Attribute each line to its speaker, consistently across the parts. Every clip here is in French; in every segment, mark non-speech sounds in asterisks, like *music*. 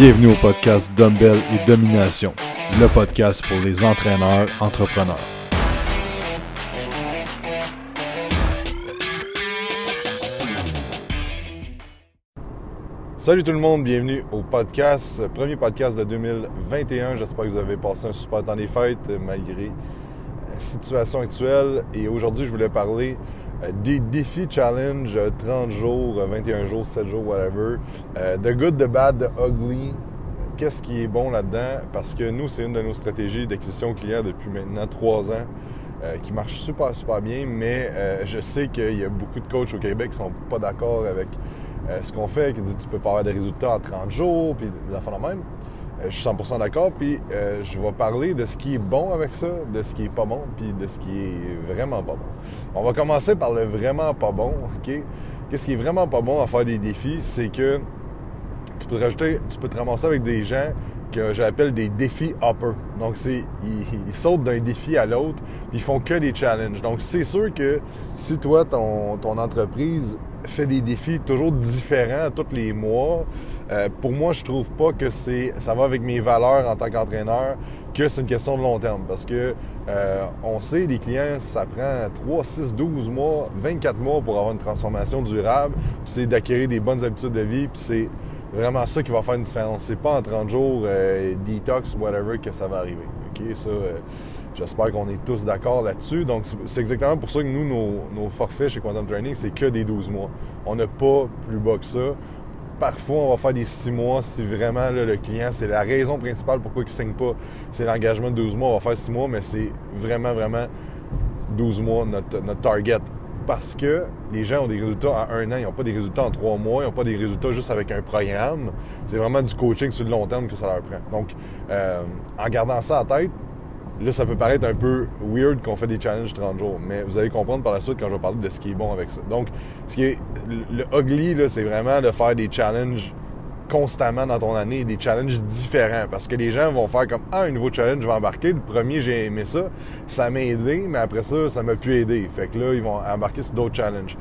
Speaker 1: Bienvenue au podcast Dumbbell et Domination, le podcast pour les entraîneurs entrepreneurs. Salut tout le monde, bienvenue au podcast, premier podcast de 2021. J'espère que vous avez passé un super temps des fêtes malgré la situation actuelle. Et aujourd'hui, je voulais parler des défis challenge 30 jours, 21 jours, 7 jours, whatever. Euh, the good, the bad, the ugly. Qu'est-ce qui est bon là-dedans? Parce que nous, c'est une de nos stratégies d'acquisition client depuis maintenant 3 ans. Euh, qui marche super, super bien, mais je sais qu'il y a beaucoup de coachs au Québec qui sont pas d'accord avec ce qu'on fait, qui disent tu peux pas avoir des résultats en 30 jours, puis des affaires de même. Euh, je suis 100% d'accord, puis euh, je vais parler de ce qui est bon avec ça, de ce qui est pas bon, puis de ce qui est vraiment pas bon. On va commencer par le vraiment pas bon, OK? Qu'est-ce qui est vraiment pas bon à faire des défis, c'est que tu peux rajouter, tu peux te ramasser avec des gens que j'appelle des défis upper. Donc, c'est, ils, sautent d'un défi à l'autre, ils font que des challenges. Donc, c'est sûr que si toi, ton entreprise fait des défis toujours différents tous les mois. Euh, pour moi, je trouve pas que c'est ça va avec mes valeurs en tant qu'entraîneur que c'est une question de long terme parce que euh, on sait les clients ça prend 3, 6, 12 mois, 24 mois pour avoir une transformation durable, c'est d'acquérir des bonnes habitudes de vie, puis c'est vraiment ça qui va faire une différence. C'est pas en 30 jours euh, detox whatever que ça va arriver. OK, ça J'espère qu'on est tous d'accord là-dessus. Donc, c'est exactement pour ça que nous, nos, forfaits chez Quantum Training, c'est que des 12 mois. On n'a pas plus bas que ça. Parfois, on va faire des 6 mois si vraiment le client, c'est la raison principale pourquoi il ne signe pas, c'est l'engagement de 12 mois. On va faire 6 mois, mais c'est vraiment, vraiment 12 mois notre, target parce que les gens ont des résultats en un an, ils n'ont pas des résultats en trois mois, ils n'ont pas des résultats juste avec un programme. C'est vraiment du coaching sur le long terme que ça leur prend. Donc, euh, en gardant ça en tête, Là, ça peut paraître un peu weird qu'on fait des challenges 30 jours, mais vous allez comprendre par la suite quand je vais parler de ce qui est bon avec ça. Donc, ce qui est le ugly, c'est vraiment de faire des challenges constamment dans ton année, des challenges différents. Parce que les gens vont faire comme Ah, un nouveau challenge, je vais embarquer. Le premier, j'ai aimé ça. Ça m'a aidé, mais après ça, ça m'a pu aider. Fait que là, ils vont embarquer sur d'autres challenges.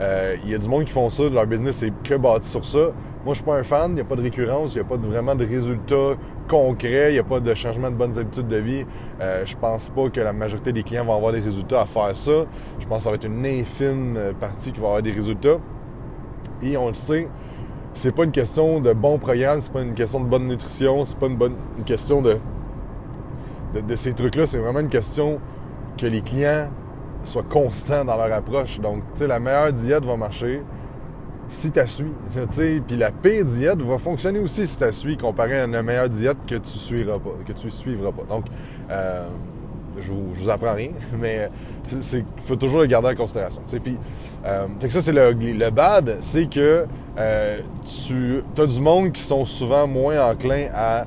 Speaker 1: Euh, il y a du monde qui font ça, leur business c'est que bâti sur ça. Moi, je suis pas un fan, il n'y a pas de récurrence, il n'y a pas vraiment de résultats concret, il n'y a pas de changement de bonnes habitudes de vie. Euh, je pense pas que la majorité des clients vont avoir des résultats à faire ça. Je pense que ça va être une infime euh, partie qui va avoir des résultats. Et on le sait, c'est pas une question de bon programme, c'est pas une question de bonne nutrition, c'est pas une, bonne, question de, ces trucs-là, c'est vraiment une question que les clients soient constants dans leur approche. Donc, tu sais, la meilleure diète va marcher, si *laughs* tu suis. Puis la pire diète va fonctionner aussi si tu suis comparé à une meilleure diète que tu suivras pas, que tu suivras pas. Donc, euh, je, vous, vous apprends rien, *laughs* mais il faut toujours le garder en considération. Puis, euh, fait que ça, c'est le, le bad, c'est que euh, tu as du monde qui sont souvent moins enclins à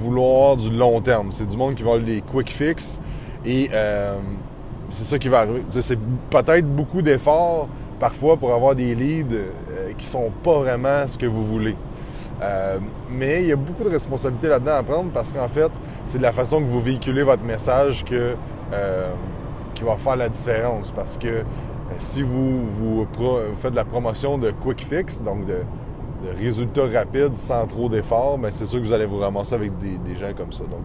Speaker 1: vouloir du long terme. C'est du monde qui va les quick fix et c'est ça qui va arriver. C'est peut-être beaucoup d'efforts parfois pour avoir des leads euh, qui sont pas vraiment ce que vous voulez. Euh, mais il y a beaucoup de responsabilités là-dedans à prendre parce qu'en fait, c'est de la façon que vous véhiculez votre message que, euh, qui va faire la différence. Parce que si vous, vous, faites de la promotion de quick fix, donc de, résultats rapides sans trop d'efforts, ben c'est sûr que vous allez vous ramasser avec des, des gens comme ça. Donc,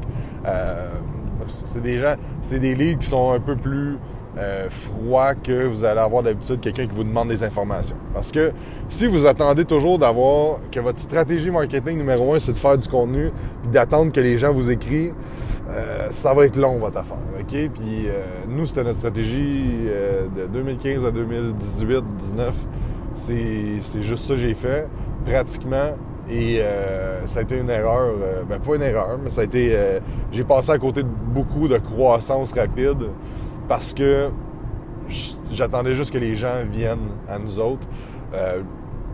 Speaker 1: c'est des gens, c'est des leads qui sont un peu plus euh, froid que vous allez avoir d'habitude quelqu'un qui vous demande des informations. Parce que si vous attendez toujours d'avoir que votre stratégie marketing numéro un, c'est de faire du contenu, puis d'attendre que les gens vous écrivent, euh, ça va être long votre affaire. OK? Puis euh, nous, c'était notre stratégie de 2015 à 2018, 19. C'est juste ça que j'ai fait, pratiquement. Et ça a été une erreur, ben pas une erreur, mais ça a été. j'ai passé à côté de beaucoup de croissance rapide parce que j'attendais juste que les gens viennent à nous autres.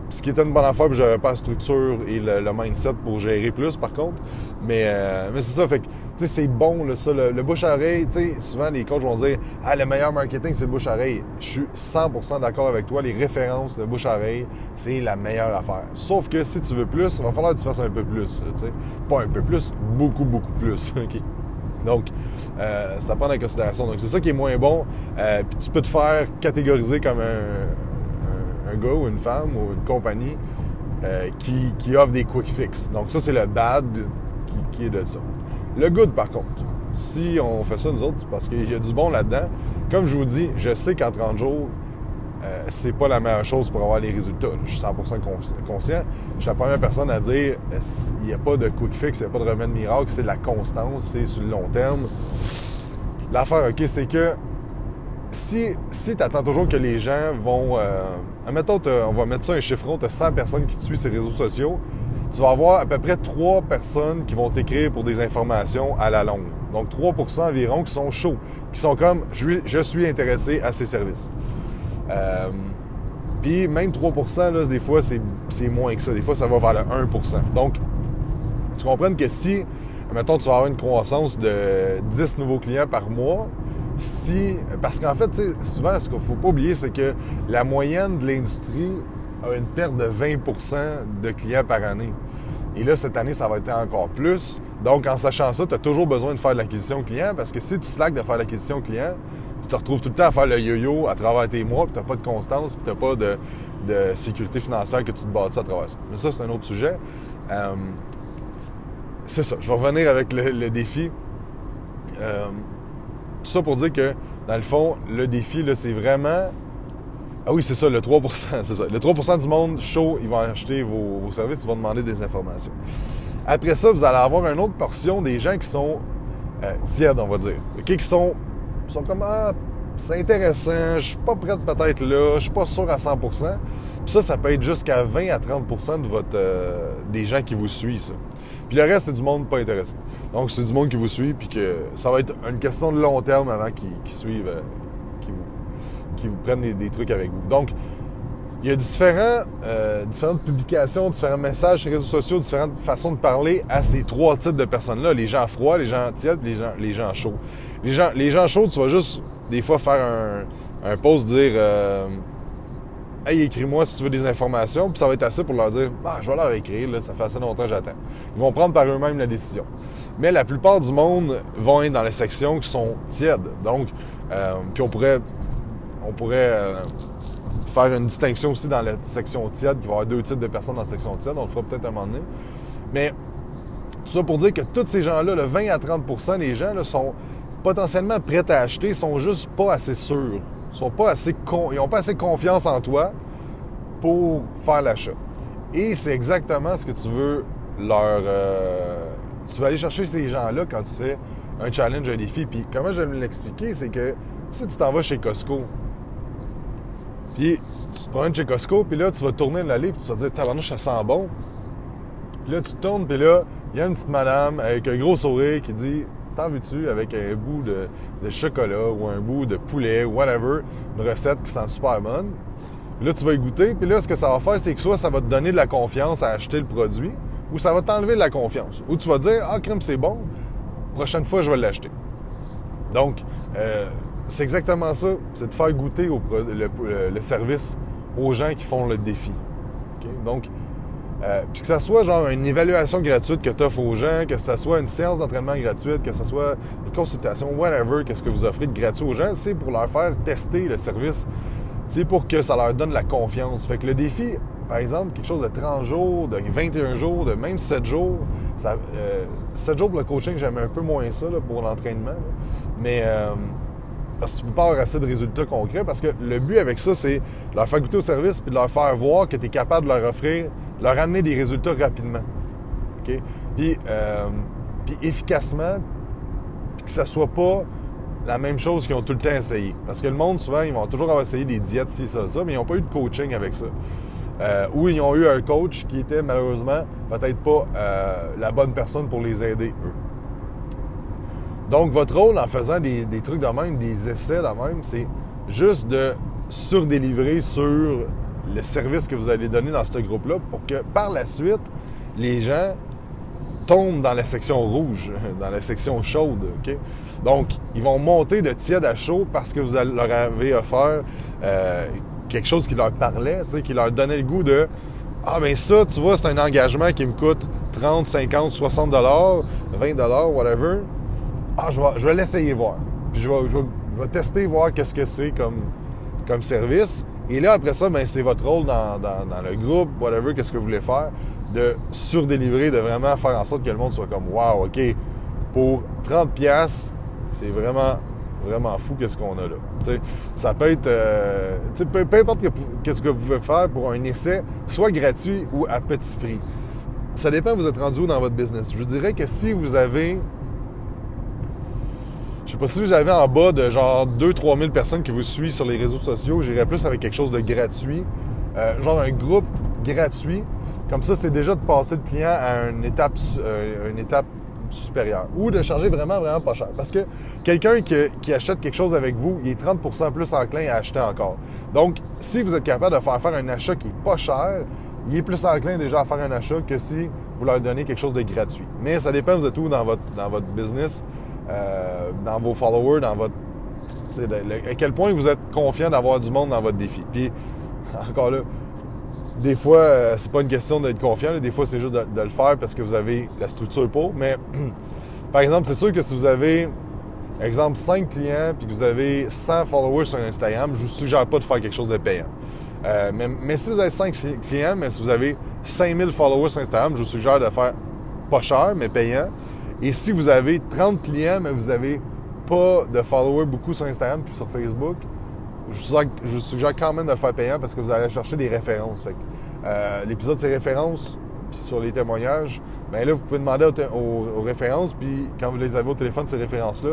Speaker 1: Ce qui était une bonne affaire, puis j'avais pas la structure et le, mindset pour gérer plus, par contre. Mais, euh, mais c'est ça, fait que, tu sais, c'est bon, là, ça, le, bouche-oreille, tu sais, souvent les coachs vont dire « Ah, le meilleur marketing, c'est le bouche-oreille. » Je suis 100% d'accord avec toi, les références de bouche-oreille, c'est la meilleure affaire. Sauf que si tu veux plus, il va falloir que tu fasses un peu plus, tu sais. Pas un peu plus, beaucoup, beaucoup plus? *laughs* Donc, euh, c'est à prendre en considération. Donc, c'est ça qui est moins bon. Euh, tu peux te faire catégoriser comme un, un, gars ou une femme ou une compagnie euh, qui, qui offrent des quick fix. Donc ça, c'est le bad qui, qui est de ça. Le good, par contre, si on fait ça nous autres, parce qu'il y a du bon là-dedans. Comme je vous dis, je sais qu'en 30 jours, euh, c'est pas la meilleure chose pour avoir les résultats. Je suis 100% conscient. Je suis la première personne à dire il n'y a pas de quick fix, il n'y a pas de remède miracle, c'est de la constance, c'est sur le long terme. L'affaire, OK, c'est que si, si tu attends toujours que les gens vont. Euh, admettons, on va mettre ça un chiffron, tu as 100 personnes qui te suivent sur les réseaux sociaux, tu vas avoir à peu près 3 personnes qui vont t'écrire pour des informations à la longue. Donc 3% environ qui sont chauds, qui sont comme je, suis intéressé à ces services. Euh, puis même 3 là, des fois, c'est moins que ça. Des fois, ça va vers le 1% Donc, tu comprends que si, mettons, tu vas avoir une croissance de 10 nouveaux clients par mois, si. Parce qu'en fait, souvent, ce qu'il ne faut pas oublier, c'est que la moyenne de l'industrie a une perte de 20% de clients par année. Et là, cette année, ça va être encore plus. Donc, en sachant ça, tu as toujours besoin de faire de l'acquisition client parce que si tu slacks de faire l'acquisition client, tu te retrouves tout le temps à faire le yo-yo à travers tes mois, puis tu n'as pas de constance, puis tu n'as pas de, sécurité financière que tu te bâtis à travers ça. Mais ça, c'est un autre sujet. Euh, c'est ça. Je vais revenir avec le, défi. Euh, tout ça pour dire que, dans le fond, le défi, là, c'est vraiment ah oui, c'est ça, le 3 *laughs* c'est ça. Le 3% du monde chaud, ils vont acheter vos, services, ils vont demander des informations. Après ça, vous allez avoir une autre portion des gens qui sont euh, tièdes, on va dire. Qui sont, sont comme ah, c'est intéressant, je suis pas prêt peut-être là, je suis pas sûr à 100% Puis ça, ça peut être jusqu'à 20 à 30 de votre euh, des gens qui vous suivent, ça. Puis le reste, c'est du monde pas intéressé. Donc, c'est du monde qui vous suit, puis que ça va être une question de long terme avant qu'ils suivent, euh, qui vous prennent des, trucs avec vous. Donc, il y a différents, euh, différentes publications, différents messages sur les réseaux sociaux, différentes façons de parler à ces trois types de personnes-là. Les gens froids, les gens tièdes, les gens, les gens chauds. Les gens, les gens chauds, tu vas juste des fois faire un, un post dire euh, Hey, écris-moi si tu veux des informations, puis ça va être assez pour leur dire Ah, je vais leur écrire, ça fait assez longtemps que j'attends. Ils vont prendre par eux-mêmes la décision. Mais la plupart du monde vont être dans les sections qui sont tièdes. Donc, euh, puis on pourrait on pourrait euh, faire une distinction aussi dans la section tiède, qui va y avoir deux types de personnes dans la section tiède. On le fera peut-être un moment donné. Mais tout ça pour dire que tous ces gens-là, le 20 à 30% des gens, sont potentiellement prêts à acheter, sont juste pas assez sûrs. Sont pas assez ils n'ont pas assez confiance en toi pour faire l'achat. Et c'est exactement ce que tu veux leur... Euh, tu vas aller chercher ces gens-là quand tu fais un challenge, un défi. Puis comment je vais l'expliquer, c'est que si tu t'en vas chez Costco, puis tu te prends chez Costco, puis là, tu vas tourner l'allée, puis tu vas te dire, tabarnouche, ça sent bon. Puis là, tu tournes, puis là, il y a une petite madame avec un gros sourire qui dit, t'en veux-tu avec un bout de, chocolat ou un bout de poulet, whatever, une recette qui sent super bonne? Là, tu vas y goûter, puis là, ce que ça va faire, c'est que soit ça va te donner de la confiance à acheter le produit, ou ça va t'enlever de la confiance. Ou tu vas dire, ah, crème, c'est bon, prochaine fois, je vais l'acheter. Donc, euh, c'est exactement ça. C'est de faire goûter le, service aux gens qui font le défi. Donc, euh, puis que ça soit genre une évaluation gratuite que tu offres aux gens, que ça soit une séance d'entraînement gratuite, que ce soit une consultation, whatever, qu'est-ce que vous offrez de gratuit aux gens, c'est pour leur faire tester le service. C'est pour que ça leur donne la confiance. Fait que le défi, par exemple, quelque chose de 30 jours, de 21 jours, de même 7 jours, ça, 7 euh, jours pour le coaching, j'aime un peu moins ça pour l'entraînement. Mais euh, parce que tu peux pas avoir assez de résultats concrets. Parce que le but avec ça, c'est leur faire goûter au service puis de leur faire voir que tu es capable de leur offrir, leur amener des résultats rapidement. Puis, euh, puis efficacement, puis que ça soit pas la même chose qu'ils ont tout le temps essayé. Parce que le monde, souvent, ils vont toujours avoir essayé des diètes, ci, ça, ça, mais ils n'ont pas eu de coaching avec ça. Euh, ou ils ont eu un coach qui était malheureusement peut-être pas euh, la bonne personne pour les aider, eux. Donc, votre rôle en faisant des, trucs de même, des essais de même, c'est juste de surdélivrer sur le service que vous allez donner dans ce groupe-là pour que par la suite, les gens tombent dans la section rouge, *laughs* dans la section chaude. Donc, ils vont monter de tiède à chaud parce que vous leur avez offert euh, quelque chose qui leur parlait, qui leur donnait le goût de Ah, mais ça, tu vois, c'est un engagement qui me coûte 30, 50, 60 dollars, 20 dollars, whatever ah, je vais, je l'essayer voir. Puis je vais, je, vais, tester, voir qu'est-ce que c'est comme, comme service. Et là, après ça, ben, c'est votre rôle dans, le groupe, whatever, qu'est-ce que vous voulez faire, de surdélivrer, de vraiment faire en sorte que le monde soit comme, wow, OK, pour 30 pièces, c'est vraiment, vraiment fou qu'est-ce qu'on a là. ça peut être, euh, peu, importe qu'est-ce que vous pouvez faire pour un essai, soit gratuit ou à petit prix. Ça dépend, vous êtes rendu où dans votre business? Je dirais que si vous avez sais pas si vous avez en bas de genre 2-3 000 personnes qui vous suivent sur les réseaux sociaux, j'irais plus avec quelque chose de gratuit. Euh, genre un groupe gratuit. Comme ça, c'est déjà de passer le client à une étape, euh, une étape supérieure. Ou de charger vraiment, vraiment pas cher. Parce que quelqu'un qui, achète quelque chose avec vous, il est 30% plus enclin à acheter encore. Donc, si vous êtes capable de faire faire un achat qui est pas cher, il est plus enclin déjà à faire un achat que si vous leur donnez quelque chose de gratuit. Mais ça dépend, vous êtes où dans votre, dans votre business. Euh, dans vos followers, dans votre. à quel point vous êtes confiant d'avoir du monde dans votre défi. Puis, *laughs* encore là, des fois, euh, c'est pas une question d'être confiant, des fois, c'est juste de, le faire parce que vous avez la structure pour. Mais, *clears throat* par exemple, c'est sûr que si vous avez, exemple, 5 clients puis que vous avez 100 followers sur Instagram, je vous suggère pas de faire quelque chose de payant. Euh, mais, mais, si vous avez 5 clients, mais si vous avez 5000 followers sur Instagram, je vous suggère de faire pas cher, mais payant. Et si vous avez 30 clients, mais vous n'avez pas de followers beaucoup sur Instagram puis sur Facebook, je vous, suggère, quand même de le faire payant parce que vous allez chercher des références. Euh, l'épisode, c'est références, puis sur les témoignages, bien là, vous pouvez demander aux, références, puis quand vous les avez au téléphone, ces références-là,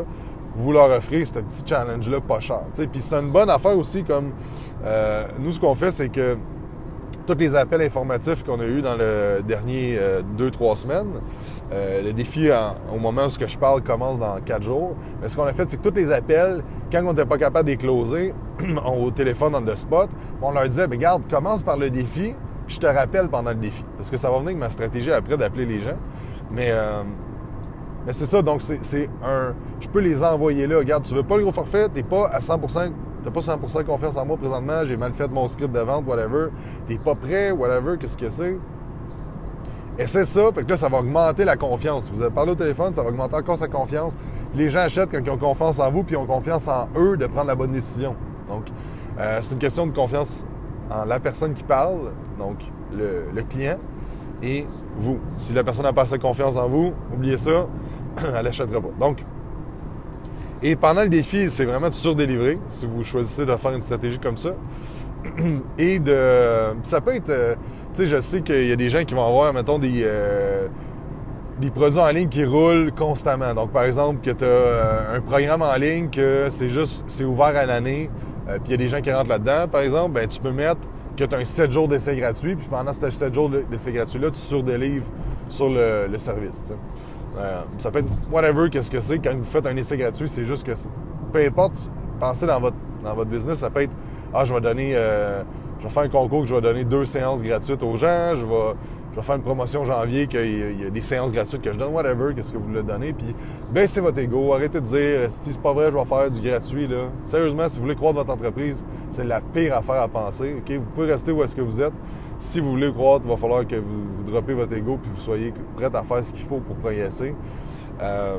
Speaker 1: vous leur offrez ce petit challenge-là pas cher. Puis c'est une bonne affaire aussi, comme euh, nous, ce qu'on fait, c'est que tous les appels informatifs qu'on a eus dans le dernier 2-3 euh, semaines, euh, le défi, au moment où ce que je parle, commence dans quatre jours. Mais ce qu'on a fait, c'est que tous les appels, quand on n'était pas capable de les closer, *clears throat* au téléphone on the spot, on leur disait, regarde, commence par le défi, puis je te rappelle pendant le défi. Parce que ça va venir avec ma stratégie après d'appeler les gens. Mais, euh, mais c'est ça, donc c'est un... Je peux les envoyer là. Regarde, tu veux pas le gros forfait, t'es pas à 100%... T'as pas 100% confiance en moi présentement, j'ai mal fait mon script de vente, whatever. T'es pas prêt, whatever, qu'est-ce que c'est? Et c'est ça, fait que là, ça va augmenter la confiance. Vous avez parlé au téléphone, ça va augmenter encore sa confiance. Les gens achètent quand ils ont confiance en vous, puis ils ont confiance en eux de prendre la bonne décision. Donc, euh, c'est une question de confiance en la personne qui parle, donc le, client, et vous. Si la personne n'a pas assez confiance en vous, oubliez ça, *clears throat* elle n'achètera pas. Donc, et pendant le défi, c'est vraiment de surdélivrer, si vous choisissez de faire une stratégie comme ça. *clears throat* et de. Ça peut être. Euh, tu sais, je sais qu'il y a des gens qui vont avoir, mettons, des. Euh, des produits en ligne qui roulent constamment. Donc, par exemple, que tu as euh, un programme en ligne que c'est juste, c'est ouvert à l'année, puis il y a des gens qui rentrent là-dedans, par exemple, ben, tu peux mettre que tu as un 7 jours d'essai gratuit, puis pendant ces 7 jours d'essai gratuit-là, tu surdélivres sur le, le service. Ça peut être whatever, qu'est-ce que c'est. Quand vous faites un essai gratuit, c'est juste que peu importe, pensez dans votre, dans votre business, ça peut être ah, je vais donner, euh, je vais faire un concours que je vais donner deux séances gratuites aux gens, je vais, je vais faire une promotion janvier qu'il y, a des séances gratuites que je donne, whatever, qu'est-ce que vous voulez donner, puis baissez votre ego, arrêtez de dire, si c'est pas vrai, je vais faire du gratuit, là. Sérieusement, si vous voulez croire votre entreprise, c'est la pire affaire à penser, OK? Vous pouvez rester où est-ce que vous êtes. Si vous voulez croître, il va falloir que vous, vous droppez votre ego puis vous soyez prêt à faire ce qu'il faut pour progresser. Euh,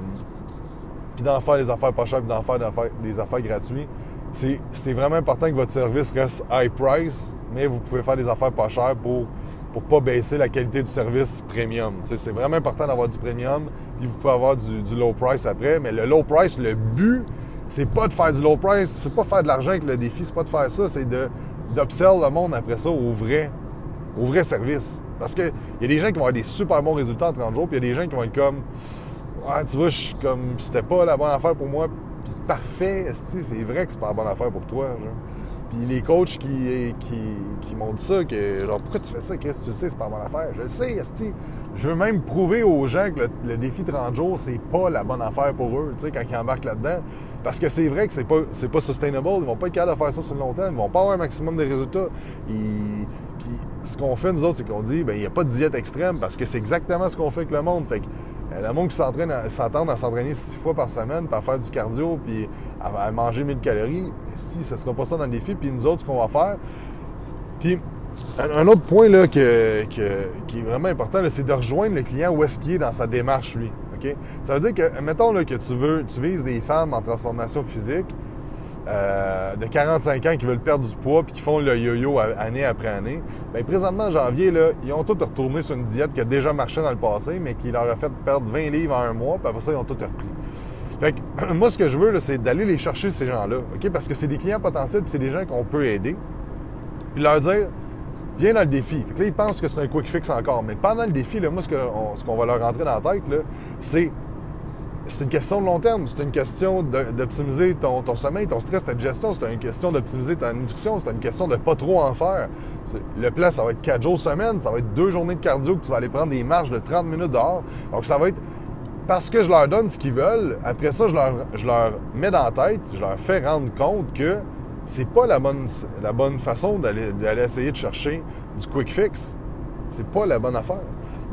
Speaker 1: puis d'en faire des affaires pas chères, puis d'en faire des affaires, gratuites c'est vraiment important que votre service reste high price, mais vous pouvez faire des affaires pas chères pour pour pas baisser la qualité du service premium. C'est vraiment important d'avoir du premium, puis vous pouvez avoir du, low price après, mais le low price, le but, c'est pas de faire du low price, c'est pas faire de l'argent avec le défi, c'est pas de faire ça, c'est de d'upsell le monde après ça au vrai, au vrai service. Parce qu'il y a des gens qui vont avoir des super bons résultats en 30 jours, puis il y a des gens qui vont être comme Ouais, tu vois, je comme c'était pas la bonne affaire pour moi, parfait, c'est vrai que c'est pas la bonne affaire pour toi. Puis les coachs qui, qui, m'ont dit ça, que genre, pourquoi tu fais ça, Chris, tu sais, c'est pas la bonne affaire. Je le sais, esti. Je veux même prouver aux gens que le, défi 30 jours, c'est pas la bonne affaire pour eux, tu sais, quand ils embarquent là-dedans. Parce que c'est vrai que c'est pas, pas sustainable. Ils vont pas être capables de faire ça sur le long terme. Ils vont pas avoir un maximum de résultats. Puis ce qu'on fait, nous autres, c'est qu'on dit, ben, il n'y a pas de diète extrême parce que c'est exactement ce qu'on fait avec le monde. Fait que le monde qui s'entraîne s'entendent à s'entraîner six fois par semaine, à faire du cardio, puis à, manger 1000 calories, si ça sera pas ça dans le défi, puis nous autres, ce qu'on va faire. Puis un, autre point là, qui est vraiment important, c'est de rejoindre le client où est-ce qu'il est dans sa démarche, lui. OK? Ça veut dire que, mettons là, que tu veux, tu vises des femmes en transformation physique, euh, de 45 ans qui veulent perdre du poids puis qui font le yo-yo année après année, bien, présentement, en janvier, là, ils ont tous retourné sur une diète qui a déjà marché dans le passé, mais qui leur a fait perdre 20 livres en un mois, puis après ça, ils ont tout repris. Fait que, *clears throat* moi, ce que je veux, c'est d'aller les chercher, ces gens-là, OK? Parce que c'est des clients potentiels, c'est des gens qu'on peut aider. Puis leur dire, viens dans le défi. Fait que là, ils pensent que c'est un quick fix encore. Mais pendant le défi, là, moi, ce qu'on va leur rentrer dans la tête, c'est c'est une question de long terme. C'est une question d'optimiser ton, ton, sommeil, ton stress, ta gestion. C'est une question d'optimiser ta nutrition. C'est une question de pas trop en faire. Le plan, ça va être quatre jours semaine. Ça va être deux journées de cardio que tu vas aller prendre des marches de 30 minutes dehors. Donc, ça va être parce que je leur donne ce qu'ils veulent. Après ça, je leur, je leur mets dans la tête, je leur fais rendre compte que c'est pas la bonne, la bonne façon d'aller essayer de chercher du quick fix. C'est pas la bonne affaire.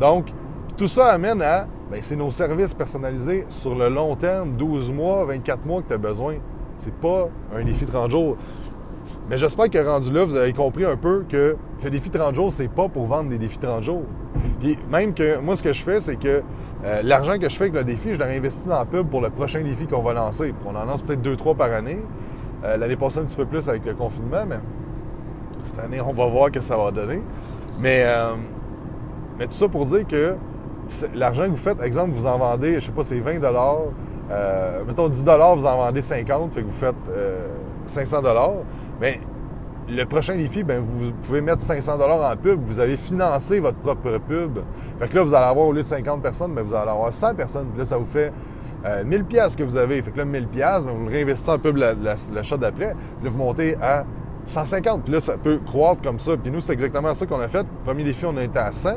Speaker 1: Donc, tout ça amène à c'est nos services personnalisés sur le long terme, 12 mois, 24 mois que tu as besoin. C'est pas un défi 30 jours. Mais j'espère que rendu là, vous avez compris un peu que le défi 30 jours, c'est pas pour vendre des défis 30 jours. Puis même que moi, ce que je fais, c'est que euh, l'argent que je fais avec le défi, je l'ai investi dans la pub pour le prochain défi qu'on va lancer. On en lance peut-être 2-3 par année. Euh, l'année passée, un petit peu plus avec le confinement, mais cette année, on va voir ce que ça va donner. Mais, euh, mais tout ça pour dire que l'argent que vous faites, exemple, vous en vendez, je sais pas, c'est 20 euh, mettons 10 vous en vendez 50, fait que vous faites 500 euh, Mais le prochain défi, ben, vous pouvez mettre 500 en pub. Vous avez financé votre propre pub. Fait que là, vous allez avoir, au lieu de 50 personnes, ben, vous allez avoir 100 personnes. Puis là, ça vous fait 1000 pièces que vous avez. Fait que là, 1000 pièces, ben, vous le réinvestissez en pub l'achat d'après. Puis là, vous montez à 150. Puis là, ça peut croître comme ça. Puis nous, c'est exactement ça qu'on a fait. Le premier défi, on a été à 100.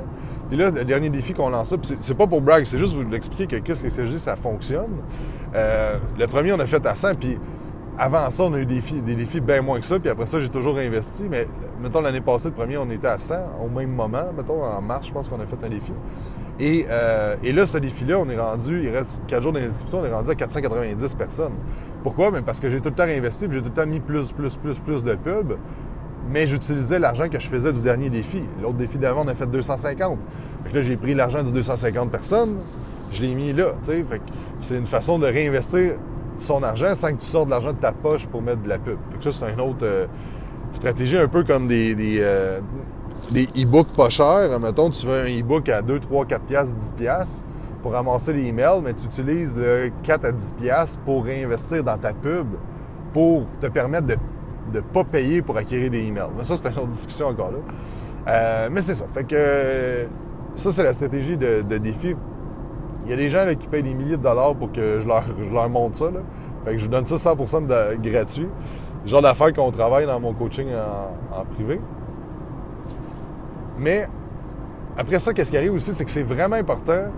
Speaker 1: Puis là, le dernier défi qu'on lance, puis c'est pas pour brag, c'est juste vous expliquer que qu'est-ce que dis, ça fonctionne. Euh, le premier, on a fait à 100. Puis avant ça, on a eu des défis, des défis bien moins que ça. Puis après ça, j'ai toujours investi. Mais mettons, l'année passée, le premier, on était à 100 au même moment. Mettons, en mars, je pense qu'on a fait un défi. Et, euh, et là, ce défi-là, on est rendu, il reste 4 jours d'inscription, on est rendu à 490 personnes. Pourquoi? Bien parce que j'ai tout le temps réinvesti, j'ai tout le temps mis plus, plus, plus, plus de pubs, mais j'utilisais l'argent que je faisais du dernier défi. L'autre défi d'avant, on a fait 250. Fait là, j'ai pris l'argent du 250 personnes, je l'ai mis là, tu que c'est une façon de réinvestir son argent sans que tu sortes de l'argent de ta poche pour mettre de la pub. Que ça, c'est une autre euh, stratégie un peu comme des, des, euh, des e-books pas chers. Mettons, tu veux un e-book à 2, 3, 4 piastres, 10 piastres pour ramasser les emails, mais tu utilises le 4 à 10 piastres pour réinvestir dans ta pub pour te permettre de ne pas payer pour acquérir des emails. Mais ça, c'est une autre discussion encore là. Euh, mais c'est ça. Fait que ça, c'est la stratégie de, défi. Il y a des gens qui payent des milliers de dollars pour que je leur, montre ça. Fait que je donne ça 100% de, gratuit. Le genre d'affaires qu'on travaille dans mon coaching en privé. Mais après ça, qu'est-ce qui arrive aussi, c'est que c'est vraiment important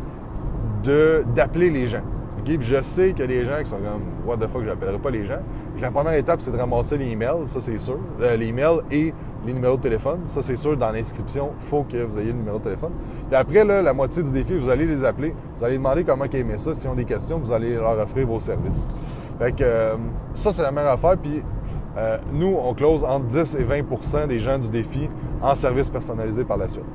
Speaker 1: d'appeler les gens. Puis je sais a des gens qui sont comme What the fuck, je n'appellerai pas les gens. la première étape, c'est de ramasser les emails, ça c'est sûr. Euh, les emails et les numéros de téléphone. Ça, c'est sûr, dans l'inscription, il faut que vous ayez le numéro de téléphone. Puis après, là, la moitié du défi, vous allez les appeler. Vous allez demander comment ils aimaient ça. S'ils ont des questions, vous allez leur offrir vos services. Fait que euh, ça, c'est la meilleure affaire. Puis euh, nous, on close entre 10 et 20% des gens du défi en service personnalisé par la suite.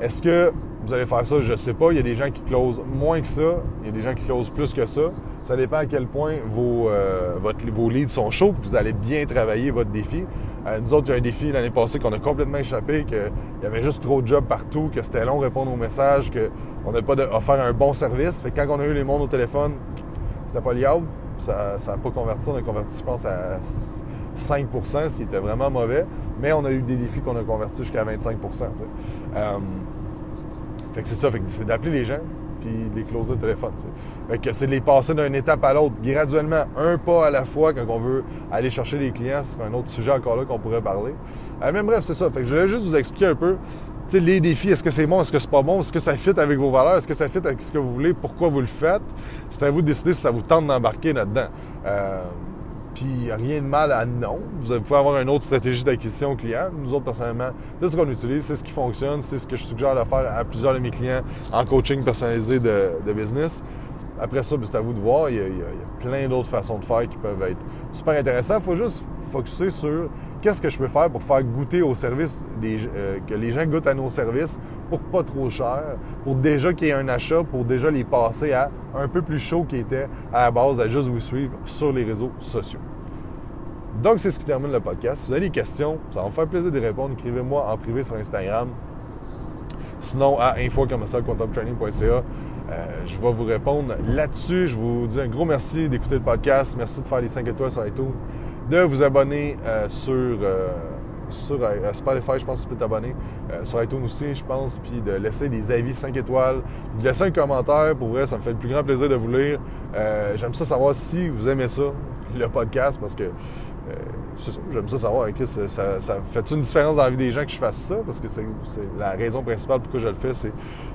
Speaker 1: Est-ce que vous allez faire ça? Je ne sais pas. Il y a des gens qui closent moins que ça. Il y a des gens qui closent plus que ça. Ça dépend à quel point vos, euh, vos leads sont chauds que vous allez bien travailler votre défi. Euh, nous autres, il y a un défi l'année passée qu'on a complètement échappé, qu'il y avait juste trop de jobs partout, que c'était long de répondre aux messages, qu'on n'a pas offert un bon service. Fait que quand on a eu les mondes au téléphone, c'était pas liable. Ça n'a pas converti. On a converti, je pense, à 5 ce qui était vraiment mauvais. Mais on a eu des défis qu'on a convertis jusqu'à 25 euh, Fait que c'est ça, fait que c'est d'appeler les gens puis de les closer au téléphone. Fait que c'est de les passer d'une étape à l'autre, graduellement, un pas à la fois quand on veut aller chercher les clients. C'est un autre sujet encore là qu'on pourrait parler. Euh, mais bref, c'est ça. Fait que je voulais juste vous expliquer un peu les défis, est-ce que c'est bon, est-ce que c'est pas bon, est-ce que ça fit avec vos valeurs, est-ce que ça fit avec ce que vous voulez, pourquoi vous le faites? C'est à vous de décider si ça vous tente d'embarquer là-dedans. Euh, puis rien de mal à non. Vous pouvez avoir une autre stratégie d'acquisition client. Nous autres, personnellement, c'est ce qu'on utilise, c'est ce qui fonctionne, c'est ce que je suggère de faire à plusieurs de mes clients en coaching personnalisé de, business. Après ça, ben, c'est à vous de voir. Il y a, plein d'autres façons de faire qui peuvent être super intéressantes. Il faut juste focuser sur qu'est-ce que je peux faire pour faire goûter au service, euh, que les gens goûtent à nos services pour pas trop cher, pour déjà qu'il y ait un achat, pour déjà les passer à un peu plus chaud qu'ils était à la base, à juste vous suivre sur les réseaux sociaux. Donc, c'est ce qui termine le podcast. Si vous avez des questions, ça va me faire plaisir de répondre. Écrivez-moi en privé sur Instagram. Sinon, à info.quantumtraining.ca. Euh, je vais vous répondre là-dessus. Je vous dis un gros merci d'écouter le podcast. Merci de faire les 5 étoiles sur iTunes. De vous abonner euh, sur, euh, sur Spotify, je pense que tu peux t'abonner. sur iTunes aussi, je pense. Puis de laisser des avis 5 étoiles. de laisser un commentaire. Pour vrai, ça me fait le plus grand plaisir de vous lire. J'aime ça savoir si vous aimez ça, le podcast, parce que j'aime ça savoir, ça, ça, fait une différence dans la vie des gens que je fasse ça? Parce que c'est la raison principale pourquoi je le fais, c'est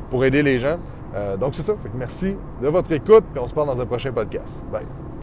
Speaker 1: pour aider les gens. Euh, donc c'est ça. Fait que merci de votre écoute, puis on se parle dans un prochain podcast. Bye.